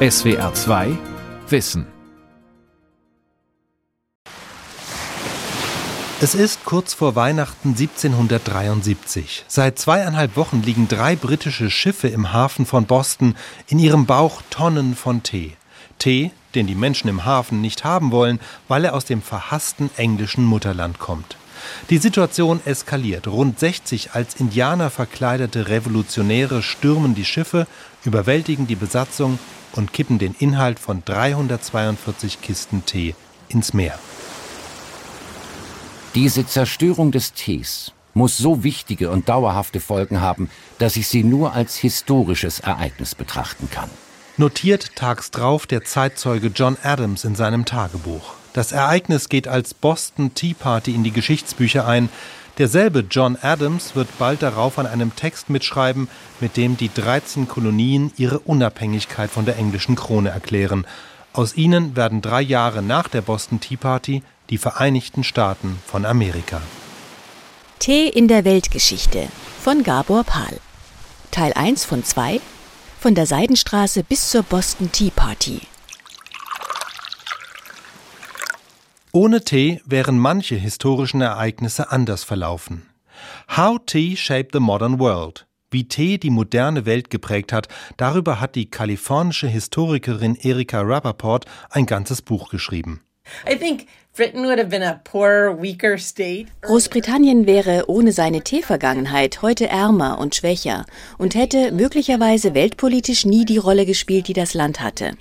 SWR 2 Wissen. Es ist kurz vor Weihnachten 1773. Seit zweieinhalb Wochen liegen drei britische Schiffe im Hafen von Boston, in ihrem Bauch Tonnen von Tee. Tee, den die Menschen im Hafen nicht haben wollen, weil er aus dem verhassten englischen Mutterland kommt. Die Situation eskaliert. Rund 60 als Indianer verkleidete Revolutionäre stürmen die Schiffe, überwältigen die Besatzung und kippen den Inhalt von 342 Kisten Tee ins Meer. Diese Zerstörung des Tees muss so wichtige und dauerhafte Folgen haben, dass ich sie nur als historisches Ereignis betrachten kann. Notiert tags drauf der Zeitzeuge John Adams in seinem Tagebuch. Das Ereignis geht als Boston Tea Party in die Geschichtsbücher ein. Derselbe John Adams wird bald darauf an einem Text mitschreiben, mit dem die 13 Kolonien ihre Unabhängigkeit von der englischen Krone erklären. Aus ihnen werden drei Jahre nach der Boston Tea Party die Vereinigten Staaten von Amerika. Tee in der Weltgeschichte von Gabor Pahl. Teil 1 von 2 von der Seidenstraße bis zur Boston Tea Party. Ohne Tee wären manche historischen Ereignisse anders verlaufen. How Tea Shaped the Modern World. Wie Tee die moderne Welt geprägt hat, darüber hat die kalifornische Historikerin Erika Rappaport ein ganzes Buch geschrieben. Großbritannien wäre ohne seine Teevergangenheit heute ärmer und schwächer und hätte möglicherweise weltpolitisch nie die Rolle gespielt, die das Land hatte.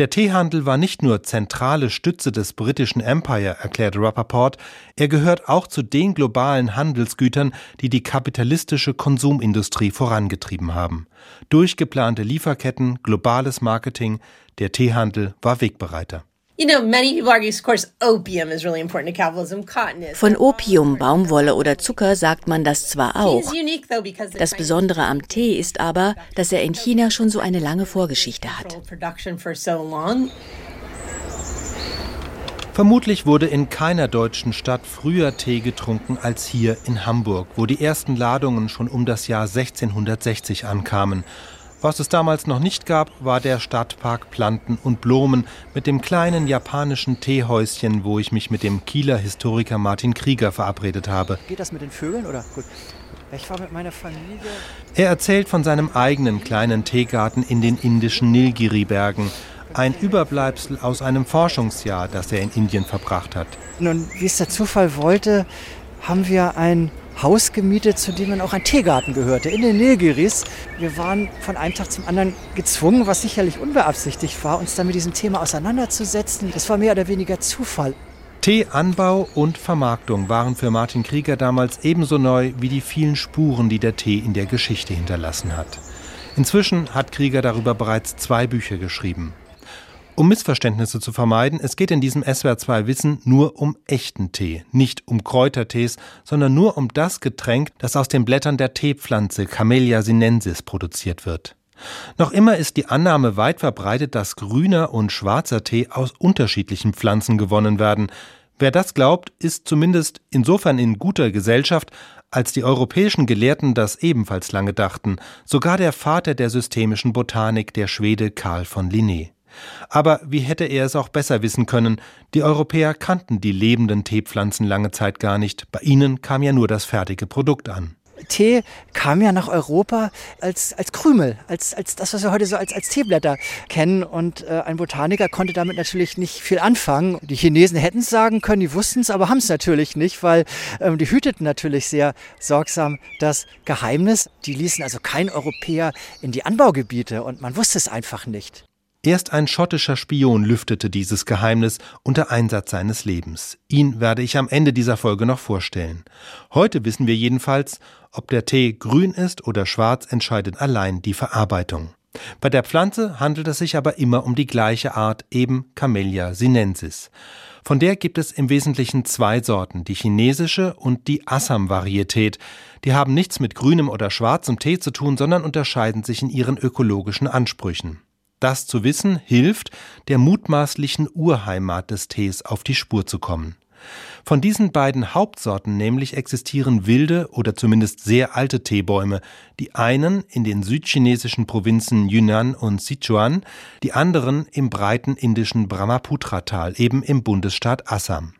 Der Teehandel war nicht nur zentrale Stütze des britischen Empire, erklärte Rappaport, er gehört auch zu den globalen Handelsgütern, die die kapitalistische Konsumindustrie vorangetrieben haben. Durchgeplante Lieferketten, globales Marketing, der Teehandel war Wegbereiter. Von Opium, Baumwolle oder Zucker sagt man das zwar auch. Das Besondere am Tee ist aber, dass er in China schon so eine lange Vorgeschichte hat. Vermutlich wurde in keiner deutschen Stadt früher Tee getrunken als hier in Hamburg, wo die ersten Ladungen schon um das Jahr 1660 ankamen. Was es damals noch nicht gab, war der Stadtpark Planten und Blumen mit dem kleinen japanischen Teehäuschen, wo ich mich mit dem Kieler Historiker Martin Krieger verabredet habe. Geht das mit den Vögeln oder gut? Ich war mit meiner Familie. Er erzählt von seinem eigenen kleinen Teegarten in den indischen Nilgiri-Bergen. Ein Überbleibsel aus einem Forschungsjahr, das er in Indien verbracht hat. Nun, wie es der Zufall wollte, haben wir ein Haus gemietet, zu dem dann auch ein Teegarten gehörte, in den Nilgiris. Wir waren von einem Tag zum anderen gezwungen, was sicherlich unbeabsichtigt war, uns dann mit diesem Thema auseinanderzusetzen. Das war mehr oder weniger Zufall. Teeanbau und Vermarktung waren für Martin Krieger damals ebenso neu wie die vielen Spuren, die der Tee in der Geschichte hinterlassen hat. Inzwischen hat Krieger darüber bereits zwei Bücher geschrieben. Um Missverständnisse zu vermeiden, es geht in diesem SWR2 Wissen nur um echten Tee, nicht um Kräutertees, sondern nur um das Getränk, das aus den Blättern der Teepflanze Camellia sinensis produziert wird. Noch immer ist die Annahme weit verbreitet, dass grüner und schwarzer Tee aus unterschiedlichen Pflanzen gewonnen werden. Wer das glaubt, ist zumindest insofern in guter Gesellschaft, als die europäischen Gelehrten das ebenfalls lange dachten, sogar der Vater der systemischen Botanik, der Schwede Karl von Linné. Aber wie hätte er es auch besser wissen können? Die Europäer kannten die lebenden Teepflanzen lange Zeit gar nicht. Bei ihnen kam ja nur das fertige Produkt an. Tee kam ja nach Europa als, als Krümel, als, als das, was wir heute so als, als Teeblätter kennen. Und äh, ein Botaniker konnte damit natürlich nicht viel anfangen. Die Chinesen hätten es sagen können, die wussten es, aber haben es natürlich nicht, weil ähm, die hüteten natürlich sehr sorgsam das Geheimnis. Die ließen also kein Europäer in die Anbaugebiete und man wusste es einfach nicht. Erst ein schottischer Spion lüftete dieses Geheimnis unter Einsatz seines Lebens. Ihn werde ich am Ende dieser Folge noch vorstellen. Heute wissen wir jedenfalls, ob der Tee grün ist oder schwarz, entscheidet allein die Verarbeitung. Bei der Pflanze handelt es sich aber immer um die gleiche Art, eben Camellia sinensis. Von der gibt es im Wesentlichen zwei Sorten, die chinesische und die Assam-Varietät. Die haben nichts mit grünem oder schwarzem Tee zu tun, sondern unterscheiden sich in ihren ökologischen Ansprüchen. Das zu wissen hilft, der mutmaßlichen Urheimat des Tees auf die Spur zu kommen. Von diesen beiden Hauptsorten nämlich existieren wilde oder zumindest sehr alte Teebäume, die einen in den südchinesischen Provinzen Yunnan und Sichuan, die anderen im breiten indischen Brahmaputra-Tal, eben im Bundesstaat Assam.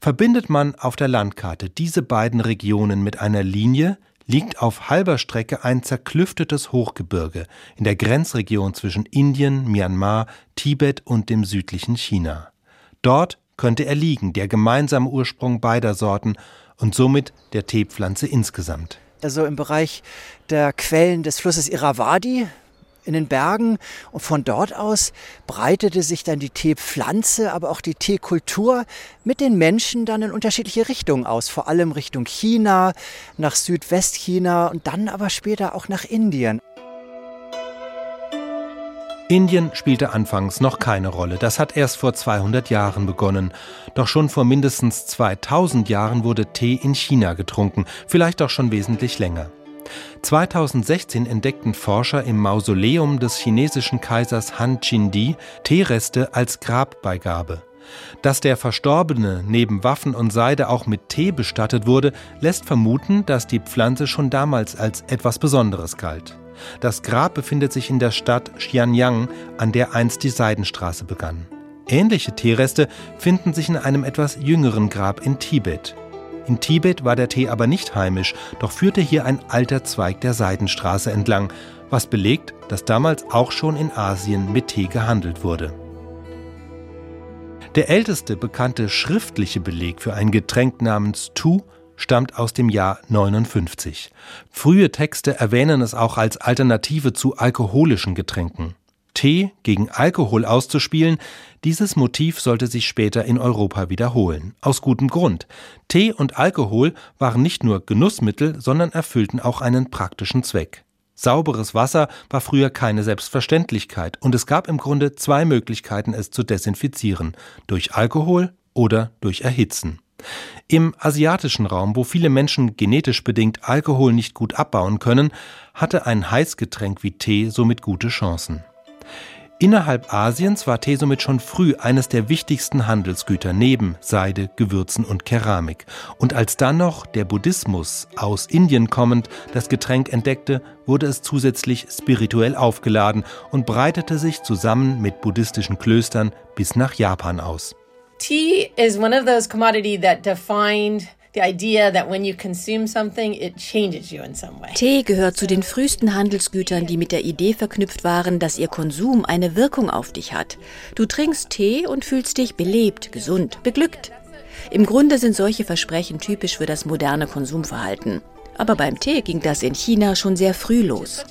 Verbindet man auf der Landkarte diese beiden Regionen mit einer Linie, liegt auf halber Strecke ein zerklüftetes Hochgebirge in der Grenzregion zwischen Indien, Myanmar, Tibet und dem südlichen China. Dort könnte er liegen, der gemeinsame Ursprung beider Sorten und somit der Teepflanze insgesamt. Also im Bereich der Quellen des Flusses Irrawaddy in den Bergen und von dort aus breitete sich dann die Teepflanze, aber auch die Teekultur mit den Menschen dann in unterschiedliche Richtungen aus, vor allem Richtung China, nach Südwestchina und dann aber später auch nach Indien. Indien spielte anfangs noch keine Rolle. Das hat erst vor 200 Jahren begonnen. Doch schon vor mindestens 2000 Jahren wurde Tee in China getrunken, vielleicht auch schon wesentlich länger. 2016 entdeckten Forscher im Mausoleum des chinesischen Kaisers Han Qindi Teereste als Grabbeigabe. Dass der Verstorbene neben Waffen und Seide auch mit Tee bestattet wurde, lässt vermuten, dass die Pflanze schon damals als etwas Besonderes galt. Das Grab befindet sich in der Stadt Xianyang, an der einst die Seidenstraße begann. Ähnliche Teereste finden sich in einem etwas jüngeren Grab in Tibet. In Tibet war der Tee aber nicht heimisch, doch führte hier ein alter Zweig der Seidenstraße entlang, was belegt, dass damals auch schon in Asien mit Tee gehandelt wurde. Der älteste bekannte schriftliche Beleg für ein Getränk namens Tu stammt aus dem Jahr 59. Frühe Texte erwähnen es auch als Alternative zu alkoholischen Getränken. Tee gegen Alkohol auszuspielen, dieses Motiv sollte sich später in Europa wiederholen. Aus gutem Grund. Tee und Alkohol waren nicht nur Genussmittel, sondern erfüllten auch einen praktischen Zweck. Sauberes Wasser war früher keine Selbstverständlichkeit und es gab im Grunde zwei Möglichkeiten, es zu desinfizieren, durch Alkohol oder durch Erhitzen. Im asiatischen Raum, wo viele Menschen genetisch bedingt Alkohol nicht gut abbauen können, hatte ein Heißgetränk wie Tee somit gute Chancen. Innerhalb Asiens war Tee somit schon früh eines der wichtigsten Handelsgüter neben Seide, Gewürzen und Keramik. Und als dann noch der Buddhismus aus Indien kommend das Getränk entdeckte, wurde es zusätzlich spirituell aufgeladen und breitete sich zusammen mit buddhistischen Klöstern bis nach Japan aus. Tea is one of those commodity that defined the idea that when you consume something, it changes you in some way. Tee gehört zu den frühesten Handelsgütern, die mit der Idee verknüpft waren, dass ihr Konsum eine Wirkung auf dich hat. Du trinkst Tee und fühlst dich belebt, gesund, beglückt. Im Grunde sind solche Versprechen typisch für das moderne Konsumverhalten. Aber beim Tee ging das in China schon sehr früh los.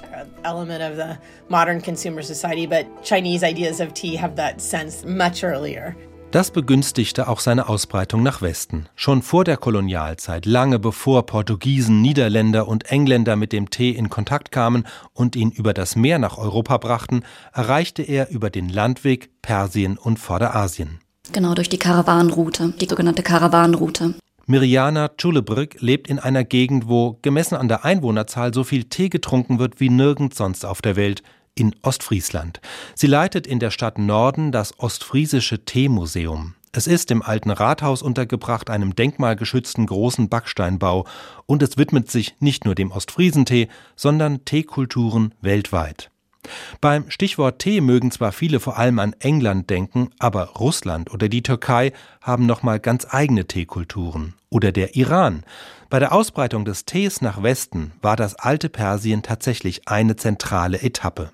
Element of the modern consumer society, but Chinese ideas of tea have that sense much earlier. Das begünstigte auch seine Ausbreitung nach Westen. Schon vor der Kolonialzeit, lange bevor Portugiesen, Niederländer und Engländer mit dem Tee in Kontakt kamen und ihn über das Meer nach Europa brachten, erreichte er über den Landweg Persien und Vorderasien. Genau, durch die Karawanenroute, die sogenannte Karawanenroute. Mirjana Tschulebrück lebt in einer Gegend, wo, gemessen an der Einwohnerzahl, so viel Tee getrunken wird wie nirgends sonst auf der Welt in Ostfriesland. Sie leitet in der Stadt Norden das Ostfriesische Teemuseum. Es ist im alten Rathaus untergebracht, einem denkmalgeschützten großen Backsteinbau, und es widmet sich nicht nur dem Ostfriesentee, sondern Teekulturen weltweit. Beim Stichwort Tee mögen zwar viele vor allem an England denken, aber Russland oder die Türkei haben nochmal ganz eigene Teekulturen. Oder der Iran. Bei der Ausbreitung des Tees nach Westen war das alte Persien tatsächlich eine zentrale Etappe.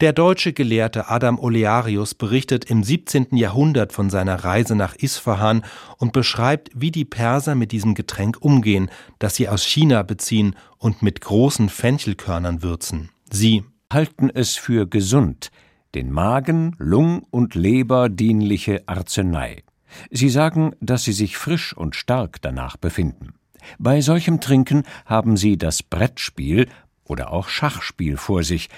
Der deutsche Gelehrte Adam Olearius berichtet im 17. Jahrhundert von seiner Reise nach Isfahan und beschreibt, wie die Perser mit diesem Getränk umgehen, das sie aus China beziehen und mit großen Fenchelkörnern würzen. Sie halten es für gesund, den Magen, Lung und Leber dienliche Arznei. Sie sagen, dass sie sich frisch und stark danach befinden. Bei solchem Trinken haben sie das Brettspiel oder auch Schachspiel vor sich,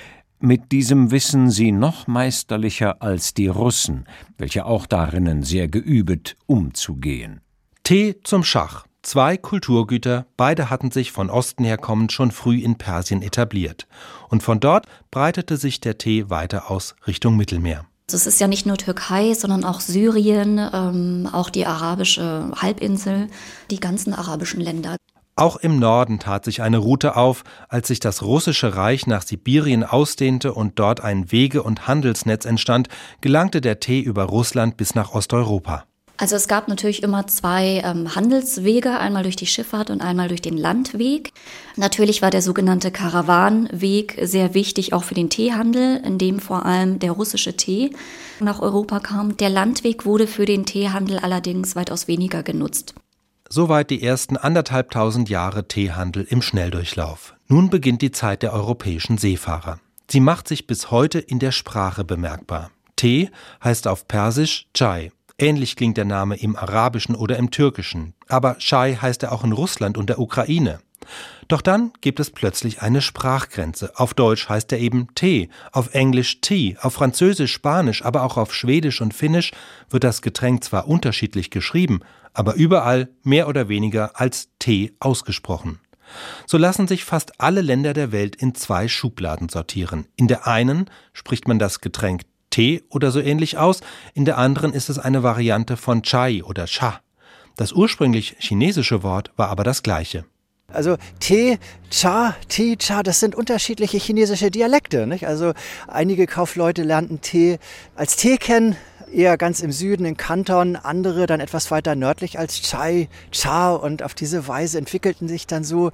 mit diesem wissen sie noch meisterlicher als die Russen, welche auch darinnen sehr geübet, umzugehen. Tee zum Schach. Zwei Kulturgüter, beide hatten sich von Osten her kommend schon früh in Persien etabliert. Und von dort breitete sich der Tee weiter aus Richtung Mittelmeer. Es ist ja nicht nur Türkei, sondern auch Syrien, ähm, auch die arabische Halbinsel, die ganzen arabischen Länder. Auch im Norden tat sich eine Route auf, als sich das russische Reich nach Sibirien ausdehnte und dort ein Wege- und Handelsnetz entstand, gelangte der Tee über Russland bis nach Osteuropa. Also es gab natürlich immer zwei ähm, Handelswege, einmal durch die Schifffahrt und einmal durch den Landweg. Natürlich war der sogenannte Karawanweg sehr wichtig auch für den Teehandel, in dem vor allem der russische Tee nach Europa kam. Der Landweg wurde für den Teehandel allerdings weitaus weniger genutzt. Soweit die ersten anderthalbtausend Jahre Teehandel im Schnelldurchlauf. Nun beginnt die Zeit der europäischen Seefahrer. Sie macht sich bis heute in der Sprache bemerkbar. Tee heißt auf Persisch Chai. Ähnlich klingt der Name im Arabischen oder im Türkischen. Aber Chai heißt er auch in Russland und der Ukraine. Doch dann gibt es plötzlich eine Sprachgrenze. Auf Deutsch heißt er eben Tee, auf Englisch Tea, auf Französisch, Spanisch, aber auch auf Schwedisch und Finnisch wird das Getränk zwar unterschiedlich geschrieben, aber überall mehr oder weniger als Tee ausgesprochen. So lassen sich fast alle Länder der Welt in zwei Schubladen sortieren. In der einen spricht man das Getränk Tee oder so ähnlich aus, in der anderen ist es eine Variante von Chai oder Cha. Das ursprünglich chinesische Wort war aber das gleiche. Also Tee, Cha, Tee, Cha, das sind unterschiedliche chinesische Dialekte. Nicht? Also einige Kaufleute lernten Tee als Tee kennen, eher ganz im Süden in Kanton, andere dann etwas weiter nördlich als Chai, Cha und auf diese Weise entwickelten sich dann so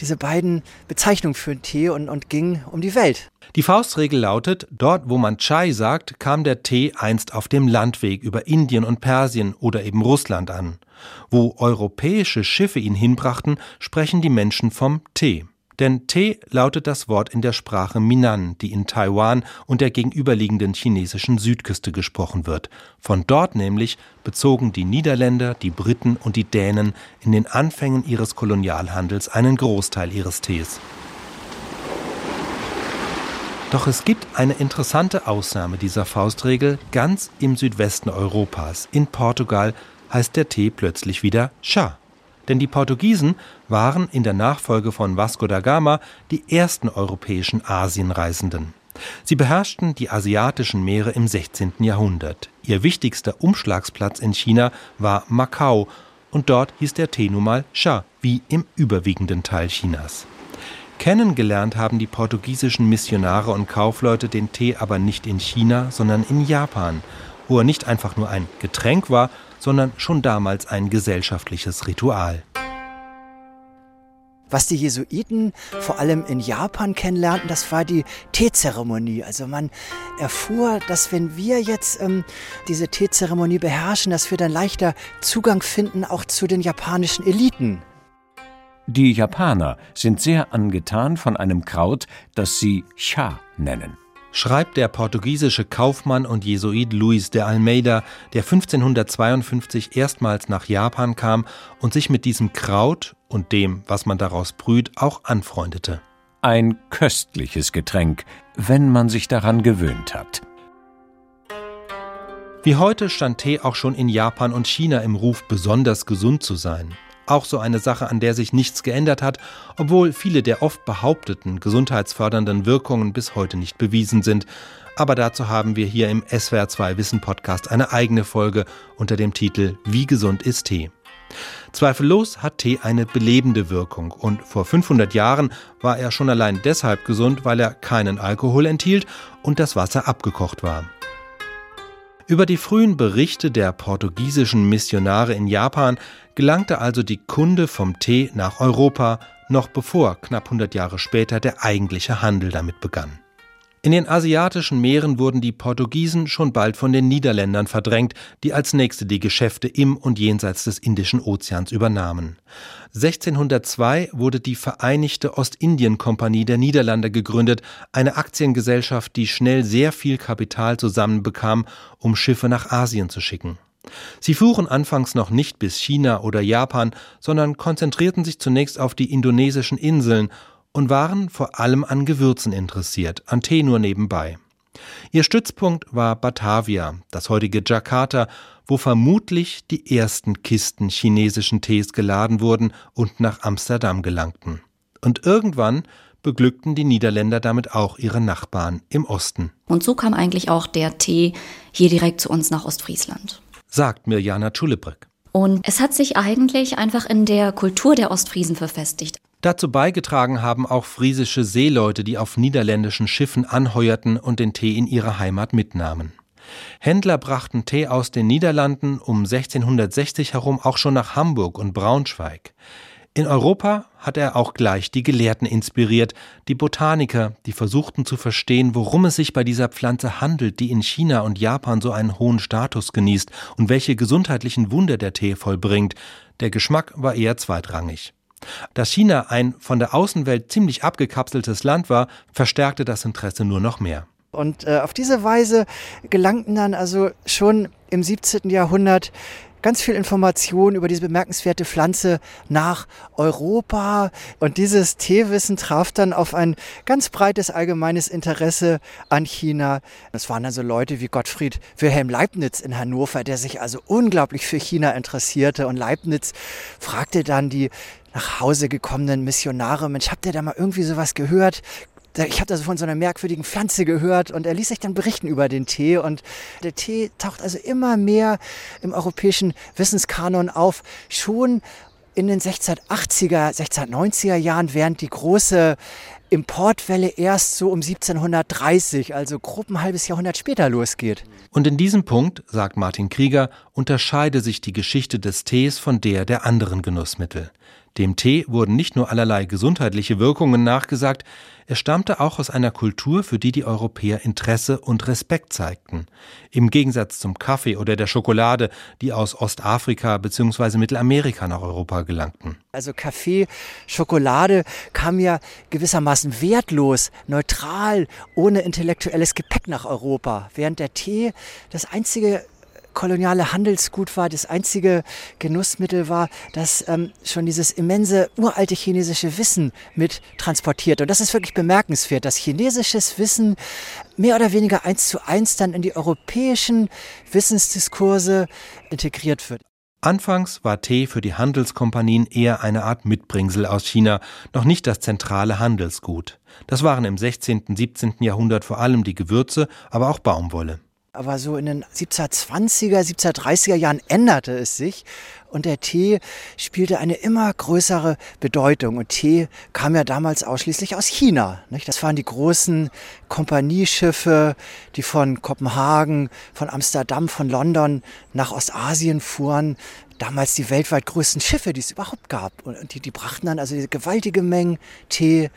diese beiden Bezeichnungen für den Tee und, und gingen um die Welt. Die Faustregel lautet, dort wo man Chai sagt, kam der Tee einst auf dem Landweg über Indien und Persien oder eben Russland an. Wo europäische Schiffe ihn hinbrachten, sprechen die Menschen vom Tee. Denn Tee lautet das Wort in der Sprache Minan, die in Taiwan und der gegenüberliegenden chinesischen Südküste gesprochen wird. Von dort nämlich bezogen die Niederländer, die Briten und die Dänen in den Anfängen ihres Kolonialhandels einen Großteil ihres Tees. Doch es gibt eine interessante Ausnahme dieser Faustregel ganz im Südwesten Europas. In Portugal heißt der Tee plötzlich wieder Chá. Denn die Portugiesen waren in der Nachfolge von Vasco da Gama die ersten europäischen Asienreisenden. Sie beherrschten die asiatischen Meere im 16. Jahrhundert. Ihr wichtigster Umschlagsplatz in China war Macau und dort hieß der Tee nun mal Cha, wie im überwiegenden Teil Chinas. Kennengelernt haben die portugiesischen Missionare und Kaufleute den Tee aber nicht in China, sondern in Japan, wo er nicht einfach nur ein Getränk war, sondern schon damals ein gesellschaftliches Ritual. Was die Jesuiten vor allem in Japan kennenlernten, das war die Teezeremonie. Also man erfuhr, dass wenn wir jetzt ähm, diese Teezeremonie beherrschen, dass wir dann leichter Zugang finden auch zu den japanischen Eliten. Die Japaner sind sehr angetan von einem Kraut, das sie Cha nennen schreibt der portugiesische Kaufmann und Jesuit Luis de Almeida, der 1552 erstmals nach Japan kam und sich mit diesem Kraut und dem, was man daraus brüht, auch anfreundete. Ein köstliches Getränk, wenn man sich daran gewöhnt hat. Wie heute stand Tee auch schon in Japan und China im Ruf, besonders gesund zu sein. Auch so eine Sache, an der sich nichts geändert hat, obwohl viele der oft behaupteten gesundheitsfördernden Wirkungen bis heute nicht bewiesen sind. Aber dazu haben wir hier im SWR2 Wissen Podcast eine eigene Folge unter dem Titel Wie gesund ist Tee? Zweifellos hat Tee eine belebende Wirkung und vor 500 Jahren war er schon allein deshalb gesund, weil er keinen Alkohol enthielt und das Wasser abgekocht war. Über die frühen Berichte der portugiesischen Missionare in Japan gelangte also die Kunde vom Tee nach Europa, noch bevor knapp 100 Jahre später der eigentliche Handel damit begann. In den asiatischen Meeren wurden die Portugiesen schon bald von den Niederländern verdrängt, die als nächste die Geschäfte im und jenseits des Indischen Ozeans übernahmen. 1602 wurde die Vereinigte Ostindien-Kompanie der Niederlande gegründet, eine Aktiengesellschaft, die schnell sehr viel Kapital zusammenbekam, um Schiffe nach Asien zu schicken. Sie fuhren anfangs noch nicht bis China oder Japan, sondern konzentrierten sich zunächst auf die indonesischen Inseln und waren vor allem an Gewürzen interessiert, an Tee nur nebenbei. Ihr Stützpunkt war Batavia, das heutige Jakarta, wo vermutlich die ersten Kisten chinesischen Tees geladen wurden und nach Amsterdam gelangten. Und irgendwann beglückten die Niederländer damit auch ihre Nachbarn im Osten. Und so kam eigentlich auch der Tee hier direkt zu uns nach Ostfriesland. Sagt Mirjana Tschulebrück. Und es hat sich eigentlich einfach in der Kultur der Ostfriesen verfestigt. Dazu beigetragen haben auch friesische Seeleute, die auf niederländischen Schiffen anheuerten und den Tee in ihre Heimat mitnahmen. Händler brachten Tee aus den Niederlanden um 1660 herum auch schon nach Hamburg und Braunschweig. In Europa hat er auch gleich die Gelehrten inspiriert, die Botaniker, die versuchten zu verstehen, worum es sich bei dieser Pflanze handelt, die in China und Japan so einen hohen Status genießt und welche gesundheitlichen Wunder der Tee vollbringt. Der Geschmack war eher zweitrangig. Dass China ein von der Außenwelt ziemlich abgekapseltes Land war, verstärkte das Interesse nur noch mehr. Und äh, auf diese Weise gelangten dann also schon im 17. Jahrhundert ganz viel Information über diese bemerkenswerte Pflanze nach Europa. Und dieses Teewissen traf dann auf ein ganz breites allgemeines Interesse an China. Das waren dann so Leute wie Gottfried Wilhelm Leibniz in Hannover, der sich also unglaublich für China interessierte. Und Leibniz fragte dann die nach Hause gekommenen Missionare, Mensch, habt ihr da mal irgendwie sowas gehört? Ich habe so von so einer merkwürdigen Pflanze gehört und er ließ sich dann berichten über den Tee und der Tee taucht also immer mehr im europäischen Wissenskanon auf. Schon in den 1680er, 1690er Jahren, während die große Importwelle erst so um 1730, also grob ein halbes Jahrhundert später losgeht. Und in diesem Punkt, sagt Martin Krieger, unterscheide sich die Geschichte des Tees von der der anderen Genussmittel. Dem Tee wurden nicht nur allerlei gesundheitliche Wirkungen nachgesagt, er stammte auch aus einer Kultur, für die die Europäer Interesse und Respekt zeigten. Im Gegensatz zum Kaffee oder der Schokolade, die aus Ostafrika bzw. Mittelamerika nach Europa gelangten. Also Kaffee, Schokolade kam ja gewissermaßen wertlos, neutral, ohne intellektuelles Gepäck nach Europa, während der Tee das einzige koloniale Handelsgut war, das einzige Genussmittel war, das ähm, schon dieses immense uralte chinesische Wissen mit transportiert. Und das ist wirklich bemerkenswert, dass chinesisches Wissen mehr oder weniger eins zu eins dann in die europäischen Wissensdiskurse integriert wird. Anfangs war Tee für die Handelskompanien eher eine Art Mitbringsel aus China, noch nicht das zentrale Handelsgut. Das waren im 16., und 17. Jahrhundert vor allem die Gewürze, aber auch Baumwolle. Aber so in den 1720er, 1730er Jahren änderte es sich und der Tee spielte eine immer größere Bedeutung. Und Tee kam ja damals ausschließlich aus China. Nicht? Das waren die großen Kompanieschiffe, die von Kopenhagen, von Amsterdam, von London nach Ostasien fuhren. Damals die weltweit größten Schiffe, die es überhaupt gab. Und die, die brachten dann also diese gewaltige Mengen Tee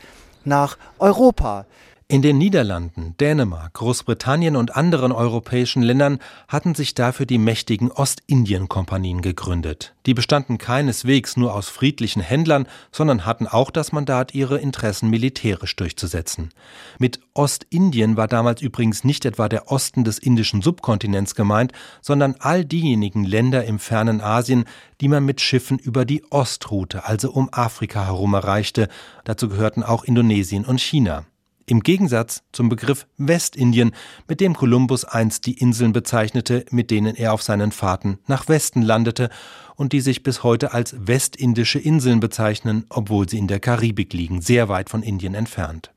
nach Europa. In den Niederlanden, Dänemark, Großbritannien und anderen europäischen Ländern hatten sich dafür die mächtigen Ostindien-Kompanien gegründet. Die bestanden keineswegs nur aus friedlichen Händlern, sondern hatten auch das Mandat, ihre Interessen militärisch durchzusetzen. Mit Ostindien war damals übrigens nicht etwa der Osten des indischen Subkontinents gemeint, sondern all diejenigen Länder im fernen Asien, die man mit Schiffen über die Ostroute, also um Afrika herum erreichte. Dazu gehörten auch Indonesien und China im Gegensatz zum Begriff Westindien, mit dem Kolumbus einst die Inseln bezeichnete, mit denen er auf seinen Fahrten nach Westen landete und die sich bis heute als westindische Inseln bezeichnen, obwohl sie in der Karibik liegen, sehr weit von Indien entfernt.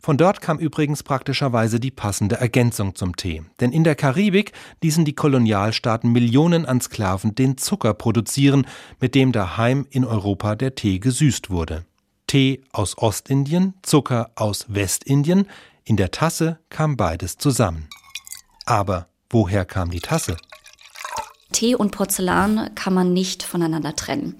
Von dort kam übrigens praktischerweise die passende Ergänzung zum Tee. Denn in der Karibik ließen die Kolonialstaaten Millionen an Sklaven den Zucker produzieren, mit dem daheim in Europa der Tee gesüßt wurde. Tee aus Ostindien, Zucker aus Westindien, in der Tasse kam beides zusammen. Aber woher kam die Tasse? Tee und Porzellan kann man nicht voneinander trennen.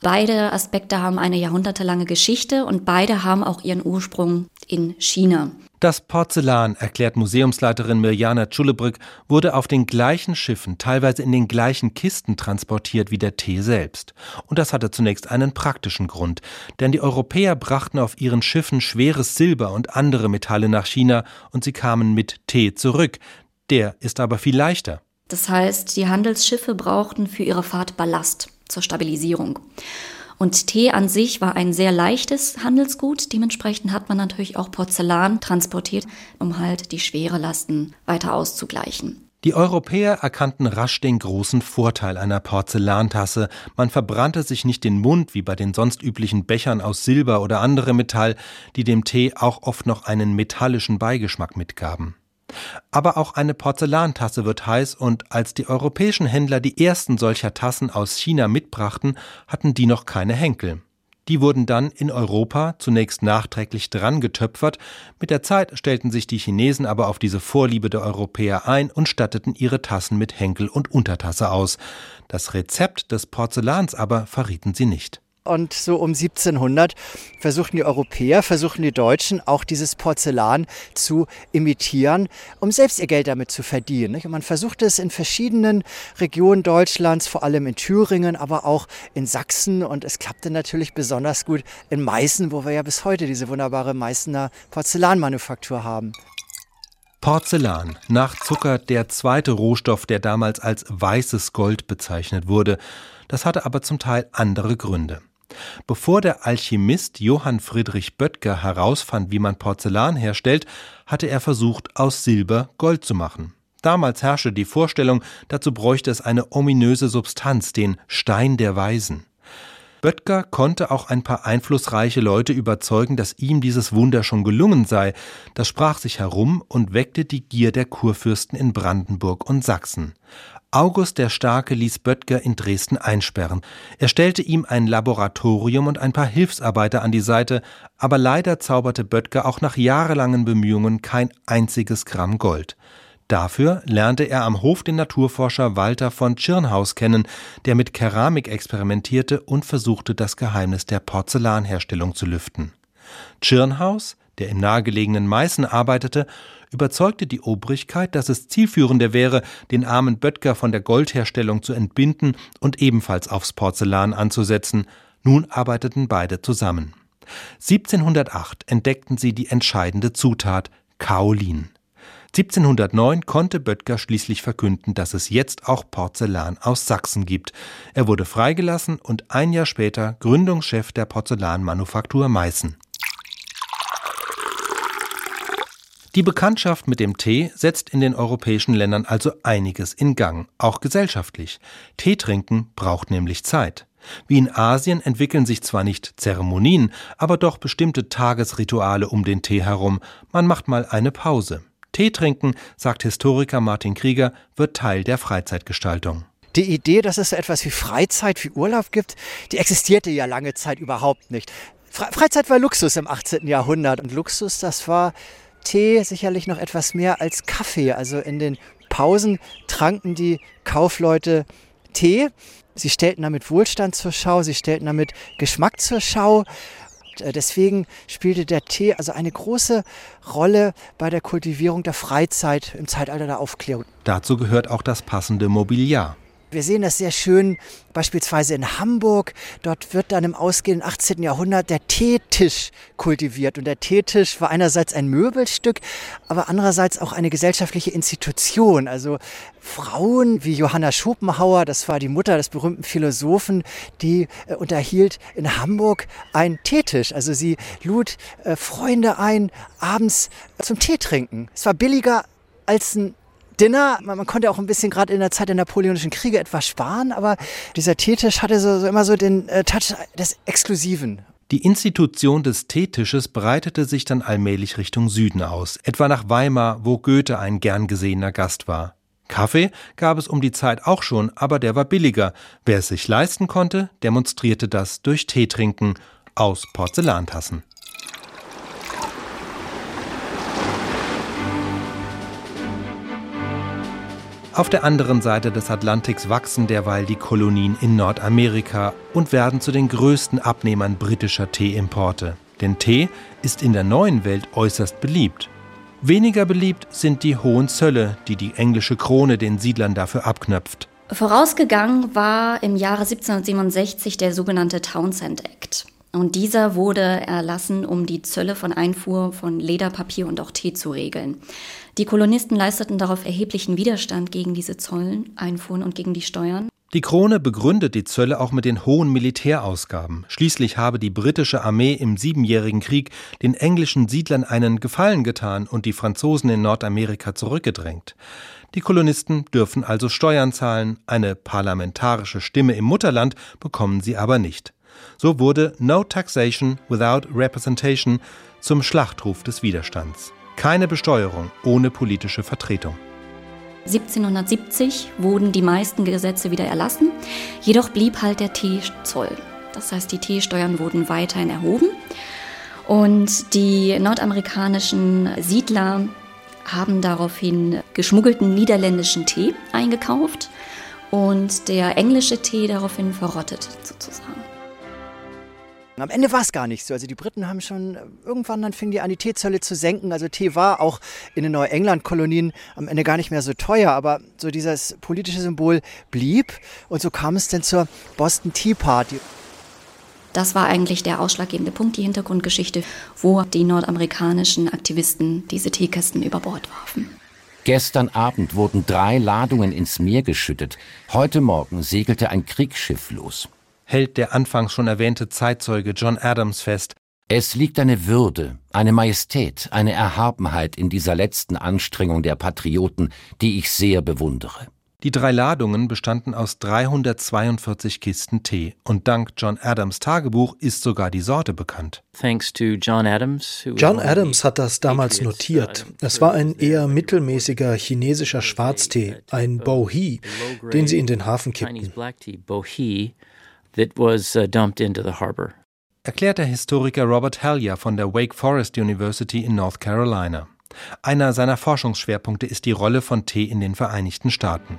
Beide Aspekte haben eine jahrhundertelange Geschichte und beide haben auch ihren Ursprung in China. Das Porzellan, erklärt Museumsleiterin Mirjana Tschulebrück, wurde auf den gleichen Schiffen, teilweise in den gleichen Kisten transportiert wie der Tee selbst. Und das hatte zunächst einen praktischen Grund, denn die Europäer brachten auf ihren Schiffen schweres Silber und andere Metalle nach China und sie kamen mit Tee zurück. Der ist aber viel leichter. Das heißt, die Handelsschiffe brauchten für ihre Fahrt Ballast zur Stabilisierung. Und Tee an sich war ein sehr leichtes Handelsgut. Dementsprechend hat man natürlich auch Porzellan transportiert, um halt die schwere Lasten weiter auszugleichen. Die Europäer erkannten rasch den großen Vorteil einer Porzellantasse. Man verbrannte sich nicht den Mund wie bei den sonst üblichen Bechern aus Silber oder anderem Metall, die dem Tee auch oft noch einen metallischen Beigeschmack mitgaben. Aber auch eine Porzellantasse wird heiß und als die europäischen Händler die ersten solcher Tassen aus China mitbrachten, hatten die noch keine Henkel. Die wurden dann in Europa zunächst nachträglich dran getöpfert, mit der Zeit stellten sich die Chinesen aber auf diese Vorliebe der Europäer ein und statteten ihre Tassen mit Henkel und Untertasse aus. Das Rezept des Porzellans aber verrieten sie nicht. Und so um 1700 versuchten die Europäer, versuchten die Deutschen auch dieses Porzellan zu imitieren, um selbst ihr Geld damit zu verdienen. Und man versuchte es in verschiedenen Regionen Deutschlands, vor allem in Thüringen, aber auch in Sachsen. Und es klappte natürlich besonders gut in Meißen, wo wir ja bis heute diese wunderbare Meißener Porzellanmanufaktur haben. Porzellan, nach Zucker der zweite Rohstoff, der damals als weißes Gold bezeichnet wurde. Das hatte aber zum Teil andere Gründe. Bevor der Alchemist Johann Friedrich Böttger herausfand, wie man Porzellan herstellt, hatte er versucht, aus Silber Gold zu machen. Damals herrschte die Vorstellung, dazu bräuchte es eine ominöse Substanz, den Stein der Weisen. Böttger konnte auch ein paar einflussreiche Leute überzeugen, dass ihm dieses Wunder schon gelungen sei. Das sprach sich herum und weckte die Gier der Kurfürsten in Brandenburg und Sachsen. August der Starke ließ Böttger in Dresden einsperren. Er stellte ihm ein Laboratorium und ein paar Hilfsarbeiter an die Seite, aber leider zauberte Böttger auch nach jahrelangen Bemühungen kein einziges Gramm Gold. Dafür lernte er am Hof den Naturforscher Walter von Tschirnhaus kennen, der mit Keramik experimentierte und versuchte, das Geheimnis der Porzellanherstellung zu lüften. Tschirnhaus, der im nahegelegenen Meißen arbeitete, überzeugte die Obrigkeit, dass es zielführender wäre, den armen Böttger von der Goldherstellung zu entbinden und ebenfalls aufs Porzellan anzusetzen. Nun arbeiteten beide zusammen. 1708 entdeckten sie die entscheidende Zutat Kaolin. 1709 konnte Böttger schließlich verkünden, dass es jetzt auch Porzellan aus Sachsen gibt. Er wurde freigelassen und ein Jahr später Gründungschef der Porzellanmanufaktur Meißen. Die Bekanntschaft mit dem Tee setzt in den europäischen Ländern also einiges in Gang, auch gesellschaftlich. Tee trinken braucht nämlich Zeit. Wie in Asien entwickeln sich zwar nicht Zeremonien, aber doch bestimmte Tagesrituale um den Tee herum. Man macht mal eine Pause. Tee trinken, sagt Historiker Martin Krieger, wird Teil der Freizeitgestaltung. Die Idee, dass es so etwas wie Freizeit, wie Urlaub gibt, die existierte ja lange Zeit überhaupt nicht. Freizeit war Luxus im 18. Jahrhundert und Luxus, das war Tee sicherlich noch etwas mehr als Kaffee. Also in den Pausen tranken die Kaufleute Tee. Sie stellten damit Wohlstand zur Schau, sie stellten damit Geschmack zur Schau. Äh, deswegen spielte der Tee also eine große Rolle bei der Kultivierung der Freizeit im Zeitalter der Aufklärung. Dazu gehört auch das passende Mobiliar. Wir sehen das sehr schön beispielsweise in Hamburg. Dort wird dann im ausgehenden 18. Jahrhundert der Teetisch kultiviert. Und der Teetisch war einerseits ein Möbelstück, aber andererseits auch eine gesellschaftliche Institution. Also Frauen wie Johanna Schopenhauer, das war die Mutter des berühmten Philosophen, die äh, unterhielt in Hamburg einen Teetisch. Also sie lud äh, Freunde ein, abends zum Tee trinken. Es war billiger als ein Dinner. Man, konnte auch ein bisschen gerade in der Zeit der napoleonischen Kriege etwas sparen, aber dieser Teetisch hatte so, so immer so den äh, Touch des Exklusiven. Die Institution des Teetisches breitete sich dann allmählich Richtung Süden aus, etwa nach Weimar, wo Goethe ein gern gesehener Gast war. Kaffee gab es um die Zeit auch schon, aber der war billiger. Wer es sich leisten konnte, demonstrierte das durch Teetrinken aus Porzellantassen. Auf der anderen Seite des Atlantiks wachsen derweil die Kolonien in Nordamerika und werden zu den größten Abnehmern britischer Teeimporte. Denn Tee ist in der neuen Welt äußerst beliebt. Weniger beliebt sind die hohen Zölle, die die englische Krone den Siedlern dafür abknöpft. Vorausgegangen war im Jahre 1767 der sogenannte Townsend Act. Und dieser wurde erlassen, um die Zölle von Einfuhr von Lederpapier und auch Tee zu regeln. Die Kolonisten leisteten darauf erheblichen Widerstand gegen diese Zollen, Einfuhren und gegen die Steuern. Die Krone begründet die Zölle auch mit den hohen Militärausgaben. Schließlich habe die britische Armee im Siebenjährigen Krieg den englischen Siedlern einen Gefallen getan und die Franzosen in Nordamerika zurückgedrängt. Die Kolonisten dürfen also Steuern zahlen, eine parlamentarische Stimme im Mutterland bekommen sie aber nicht. So wurde No Taxation Without Representation zum Schlachtruf des Widerstands. Keine Besteuerung ohne politische Vertretung. 1770 wurden die meisten Gesetze wieder erlassen, jedoch blieb halt der Teezoll. Das heißt, die Teesteuern wurden weiterhin erhoben und die nordamerikanischen Siedler haben daraufhin geschmuggelten niederländischen Tee eingekauft und der englische Tee daraufhin verrottet sozusagen. Am Ende war es gar nicht so. Also die Briten haben schon irgendwann dann fingen die an, die Teezölle zu senken. Also Tee war auch in den Neuengland-Kolonien am Ende gar nicht mehr so teuer, aber so dieses politische Symbol blieb. Und so kam es dann zur Boston Tea Party. Das war eigentlich der ausschlaggebende Punkt, die Hintergrundgeschichte, wo die nordamerikanischen Aktivisten diese Teekästen über Bord warfen. Gestern Abend wurden drei Ladungen ins Meer geschüttet. Heute Morgen segelte ein Kriegsschiff los hält der anfangs schon erwähnte Zeitzeuge John Adams fest. Es liegt eine Würde, eine Majestät, eine Erhabenheit in dieser letzten Anstrengung der Patrioten, die ich sehr bewundere. Die drei Ladungen bestanden aus 342 Kisten Tee und dank John Adams Tagebuch ist sogar die Sorte bekannt. John Adams, hat das damals notiert. Es war ein eher mittelmäßiger chinesischer Schwarztee, ein Bohee, den sie in den Hafen kippten that was uh, dumped into the harbor. Erklärt der Historiker Robert Hellier von der Wake Forest University in North Carolina. Einer seiner Forschungsschwerpunkte ist die Rolle von Tee in den Vereinigten Staaten.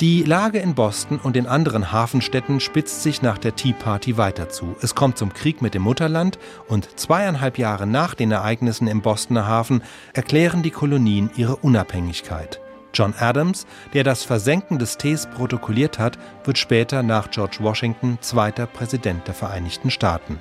Die Lage in Boston und in anderen Hafenstädten spitzt sich nach der Tea Party weiter zu. Es kommt zum Krieg mit dem Mutterland und zweieinhalb Jahre nach den Ereignissen im Bostoner Hafen erklären die Kolonien ihre Unabhängigkeit. John Adams, der das Versenken des Tees protokolliert hat, wird später nach George Washington zweiter Präsident der Vereinigten Staaten.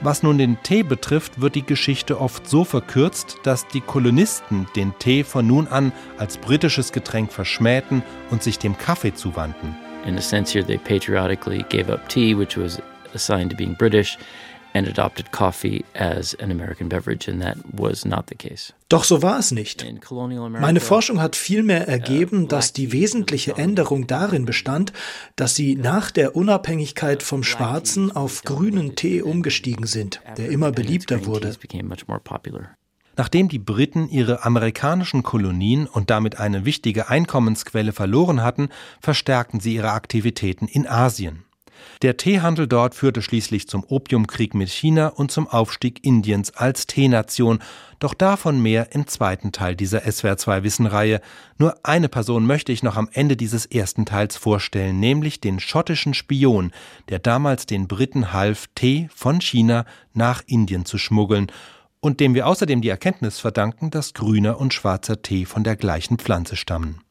Was nun den Tee betrifft, wird die Geschichte oft so verkürzt, dass die Kolonisten den Tee von nun an als britisches Getränk verschmähten und sich dem Kaffee zuwandten. In a sense here they patriotically gave up tea, which was assigned to being British, and adopted coffee as an American beverage, and that was not the case. Doch so war es nicht. Meine Forschung hat vielmehr uh, ergeben, dass die wesentliche Änderung darin bestand, dass sie nach der Unabhängigkeit vom schwarzen auf grünen Tee umgestiegen sind, der immer beliebter wurde. Nachdem die Briten ihre amerikanischen Kolonien und damit eine wichtige Einkommensquelle verloren hatten, verstärkten sie ihre Aktivitäten in Asien. Der Teehandel dort führte schließlich zum Opiumkrieg mit China und zum Aufstieg Indiens als Teenation. Doch davon mehr im zweiten Teil dieser SWR2 Wissenreihe. Nur eine Person möchte ich noch am Ende dieses ersten Teils vorstellen, nämlich den schottischen Spion, der damals den Briten half, Tee von China nach Indien zu schmuggeln und dem wir außerdem die Erkenntnis verdanken, dass grüner und schwarzer Tee von der gleichen Pflanze stammen.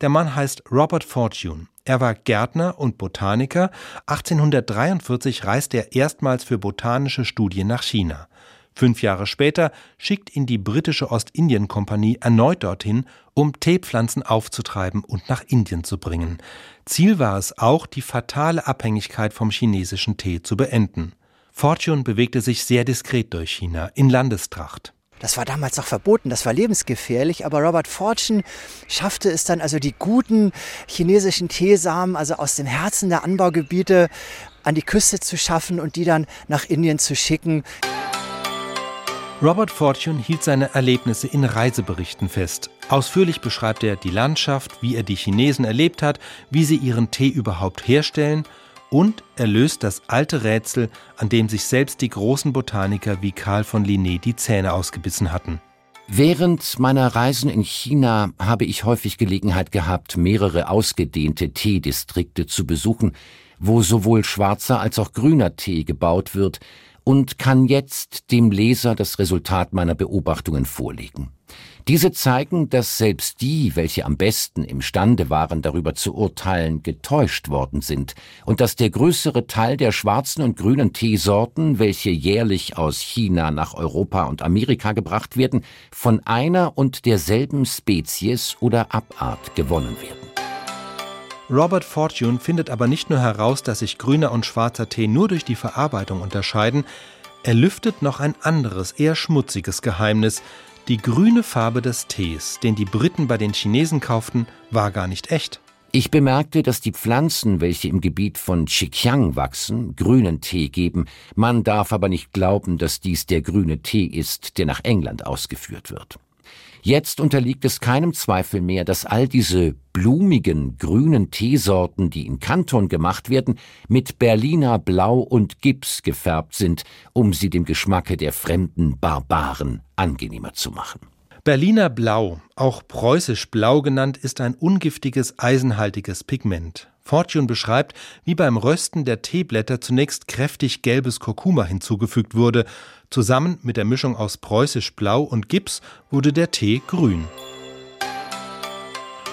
Der Mann heißt Robert Fortune. Er war Gärtner und Botaniker. 1843 reiste er erstmals für botanische Studien nach China. Fünf Jahre später schickt ihn die britische Ostindien-Kompanie erneut dorthin, um Teepflanzen aufzutreiben und nach Indien zu bringen. Ziel war es auch, die fatale Abhängigkeit vom chinesischen Tee zu beenden. Fortune bewegte sich sehr diskret durch China, in Landestracht. Das war damals noch verboten, das war lebensgefährlich, aber Robert Fortune schaffte es dann also die guten chinesischen Teesamen, also aus dem Herzen der Anbaugebiete an die Küste zu schaffen und die dann nach Indien zu schicken. Robert Fortune hielt seine Erlebnisse in Reiseberichten fest. Ausführlich beschreibt er die Landschaft, wie er die Chinesen erlebt hat, wie sie ihren Tee überhaupt herstellen und er löst das alte Rätsel, an dem sich selbst die großen Botaniker wie Karl von Linné die Zähne ausgebissen hatten. Während meiner Reisen in China habe ich häufig Gelegenheit gehabt, mehrere ausgedehnte Teedistrikte zu besuchen, wo sowohl schwarzer als auch grüner Tee gebaut wird, und kann jetzt dem Leser das Resultat meiner Beobachtungen vorlegen. Diese zeigen, dass selbst die, welche am besten imstande waren, darüber zu urteilen, getäuscht worden sind und dass der größere Teil der schwarzen und grünen Teesorten, welche jährlich aus China nach Europa und Amerika gebracht werden, von einer und derselben Spezies oder Abart gewonnen werden. Robert Fortune findet aber nicht nur heraus, dass sich grüner und schwarzer Tee nur durch die Verarbeitung unterscheiden, er lüftet noch ein anderes, eher schmutziges Geheimnis. Die grüne Farbe des Tees, den die Briten bei den Chinesen kauften, war gar nicht echt. Ich bemerkte, dass die Pflanzen, welche im Gebiet von Xikiang wachsen, grünen Tee geben. Man darf aber nicht glauben, dass dies der grüne Tee ist, der nach England ausgeführt wird. Jetzt unterliegt es keinem Zweifel mehr, dass all diese blumigen, grünen Teesorten, die in Kanton gemacht werden, mit Berliner Blau und Gips gefärbt sind, um sie dem Geschmacke der fremden Barbaren angenehmer zu machen. Berliner Blau, auch preußisch Blau genannt, ist ein ungiftiges, eisenhaltiges Pigment. Fortune beschreibt, wie beim Rösten der Teeblätter zunächst kräftig gelbes Kurkuma hinzugefügt wurde. Zusammen mit der Mischung aus preußisch Blau und Gips wurde der Tee grün.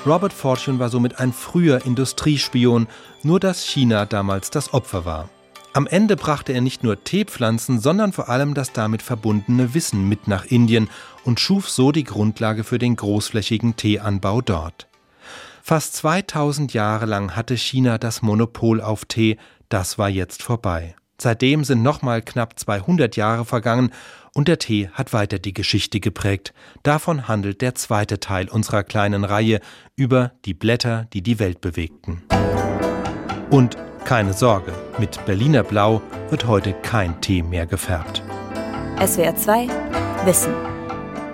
Robert Fortune war somit ein früher Industriespion, nur dass China damals das Opfer war. Am Ende brachte er nicht nur Teepflanzen, sondern vor allem das damit verbundene Wissen mit nach Indien und schuf so die Grundlage für den großflächigen Teeanbau dort. Fast 2000 Jahre lang hatte China das Monopol auf Tee, das war jetzt vorbei. Seitdem sind nochmal knapp 200 Jahre vergangen und der Tee hat weiter die Geschichte geprägt. Davon handelt der zweite Teil unserer kleinen Reihe über die Blätter, die die Welt bewegten. Und keine Sorge, mit Berliner Blau wird heute kein Tee mehr gefärbt. SWR 2 Wissen.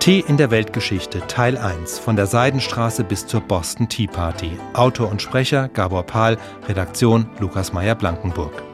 Tee in der Weltgeschichte Teil 1 von der Seidenstraße bis zur Boston Tea Party. Autor und Sprecher Gabor Pahl, Redaktion Lukas Meyer-Blankenburg. SWR